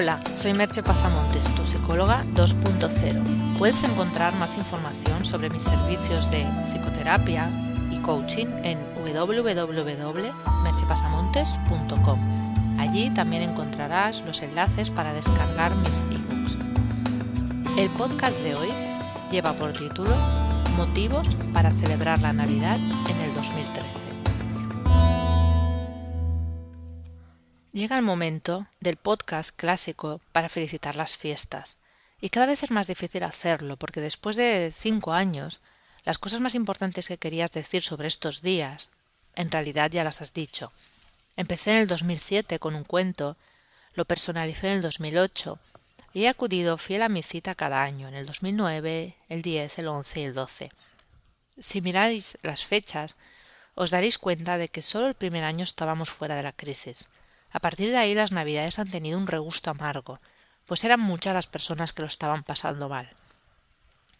Hola, soy Merche Pasamontes, tu psicóloga 2.0. Puedes encontrar más información sobre mis servicios de psicoterapia y coaching en www.merchepasamontes.com. Allí también encontrarás los enlaces para descargar mis ebooks. El podcast de hoy lleva por título Motivos para celebrar la Navidad en el 2013. Llega el momento del podcast clásico para felicitar las fiestas. Y cada vez es más difícil hacerlo, porque después de cinco años, las cosas más importantes que querías decir sobre estos días, en realidad ya las has dicho. Empecé en el 2007 con un cuento, lo personalicé en el 2008 y he acudido fiel a mi cita cada año, en el 2009, el 10, el 11 y el 12. Si miráis las fechas, os daréis cuenta de que solo el primer año estábamos fuera de la crisis. A partir de ahí las navidades han tenido un regusto amargo, pues eran muchas las personas que lo estaban pasando mal.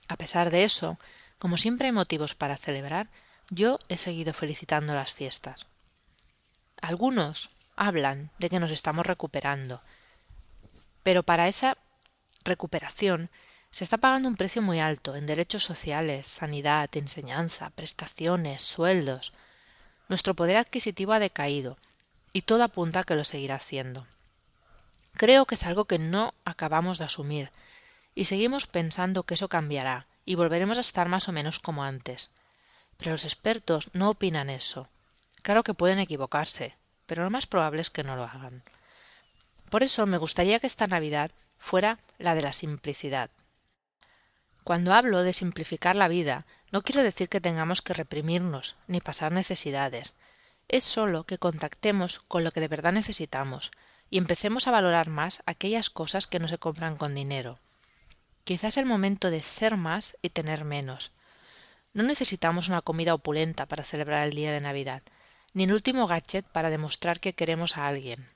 A pesar de eso, como siempre hay motivos para celebrar, yo he seguido felicitando las fiestas. Algunos hablan de que nos estamos recuperando, pero para esa recuperación se está pagando un precio muy alto en derechos sociales, sanidad, enseñanza, prestaciones, sueldos. Nuestro poder adquisitivo ha decaído y todo apunta a que lo seguirá haciendo. Creo que es algo que no acabamos de asumir, y seguimos pensando que eso cambiará, y volveremos a estar más o menos como antes. Pero los expertos no opinan eso. Claro que pueden equivocarse, pero lo más probable es que no lo hagan. Por eso me gustaría que esta Navidad fuera la de la simplicidad. Cuando hablo de simplificar la vida, no quiero decir que tengamos que reprimirnos ni pasar necesidades, es solo que contactemos con lo que de verdad necesitamos y empecemos a valorar más aquellas cosas que no se compran con dinero. Quizás el momento de ser más y tener menos. No necesitamos una comida opulenta para celebrar el día de Navidad, ni el último gadget para demostrar que queremos a alguien.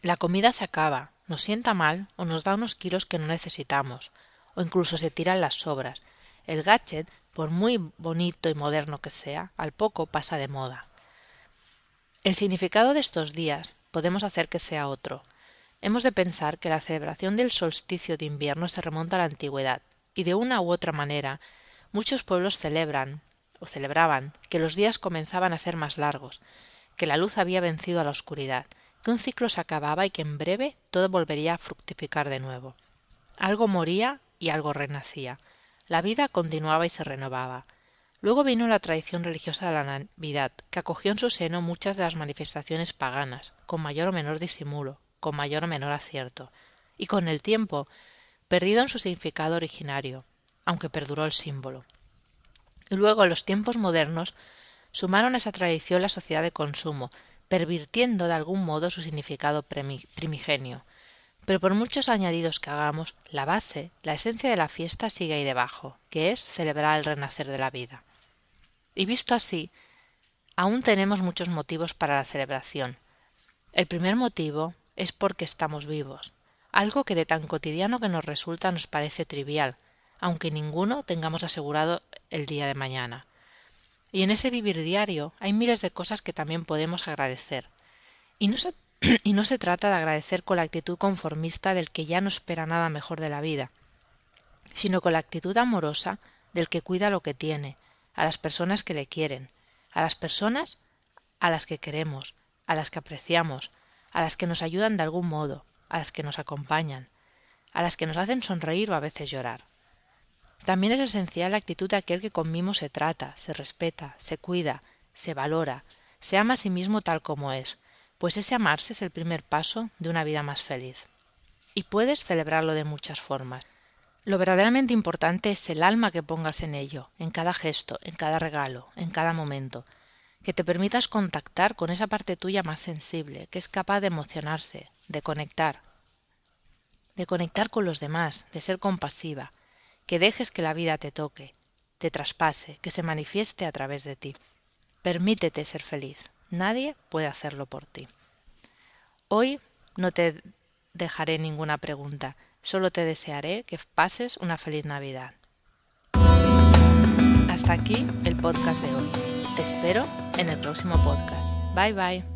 La comida se acaba, nos sienta mal o nos da unos kilos que no necesitamos, o incluso se tiran las sobras. El gadget, por muy bonito y moderno que sea, al poco pasa de moda. El significado de estos días podemos hacer que sea otro. Hemos de pensar que la celebración del solsticio de invierno se remonta a la antigüedad, y de una u otra manera muchos pueblos celebran o celebraban que los días comenzaban a ser más largos, que la luz había vencido a la oscuridad, que un ciclo se acababa y que en breve todo volvería a fructificar de nuevo. Algo moría y algo renacía. La vida continuaba y se renovaba. Luego vino la tradición religiosa de la Navidad, que acogió en su seno muchas de las manifestaciones paganas, con mayor o menor disimulo, con mayor o menor acierto, y con el tiempo perdido en su significado originario, aunque perduró el símbolo. Y luego, en los tiempos modernos, sumaron a esa tradición la sociedad de consumo, pervirtiendo de algún modo su significado primigenio. Pero por muchos añadidos que hagamos, la base, la esencia de la fiesta sigue ahí debajo, que es celebrar el renacer de la vida. Y visto así, aún tenemos muchos motivos para la celebración. El primer motivo es porque estamos vivos, algo que de tan cotidiano que nos resulta nos parece trivial, aunque ninguno tengamos asegurado el día de mañana. Y en ese vivir diario hay miles de cosas que también podemos agradecer. Y no se, y no se trata de agradecer con la actitud conformista del que ya no espera nada mejor de la vida, sino con la actitud amorosa del que cuida lo que tiene, a las personas que le quieren, a las personas a las que queremos, a las que apreciamos, a las que nos ayudan de algún modo, a las que nos acompañan, a las que nos hacen sonreír o a veces llorar. También es esencial la actitud de aquel que con mimo se trata, se respeta, se cuida, se valora, se ama a sí mismo tal como es, pues ese amarse es el primer paso de una vida más feliz. Y puedes celebrarlo de muchas formas. Lo verdaderamente importante es el alma que pongas en ello, en cada gesto, en cada regalo, en cada momento, que te permitas contactar con esa parte tuya más sensible, que es capaz de emocionarse, de conectar, de conectar con los demás, de ser compasiva, que dejes que la vida te toque, te traspase, que se manifieste a través de ti. Permítete ser feliz. Nadie puede hacerlo por ti. Hoy no te dejaré ninguna pregunta. Solo te desearé que pases una feliz Navidad. Hasta aquí el podcast de hoy. Te espero en el próximo podcast. Bye bye.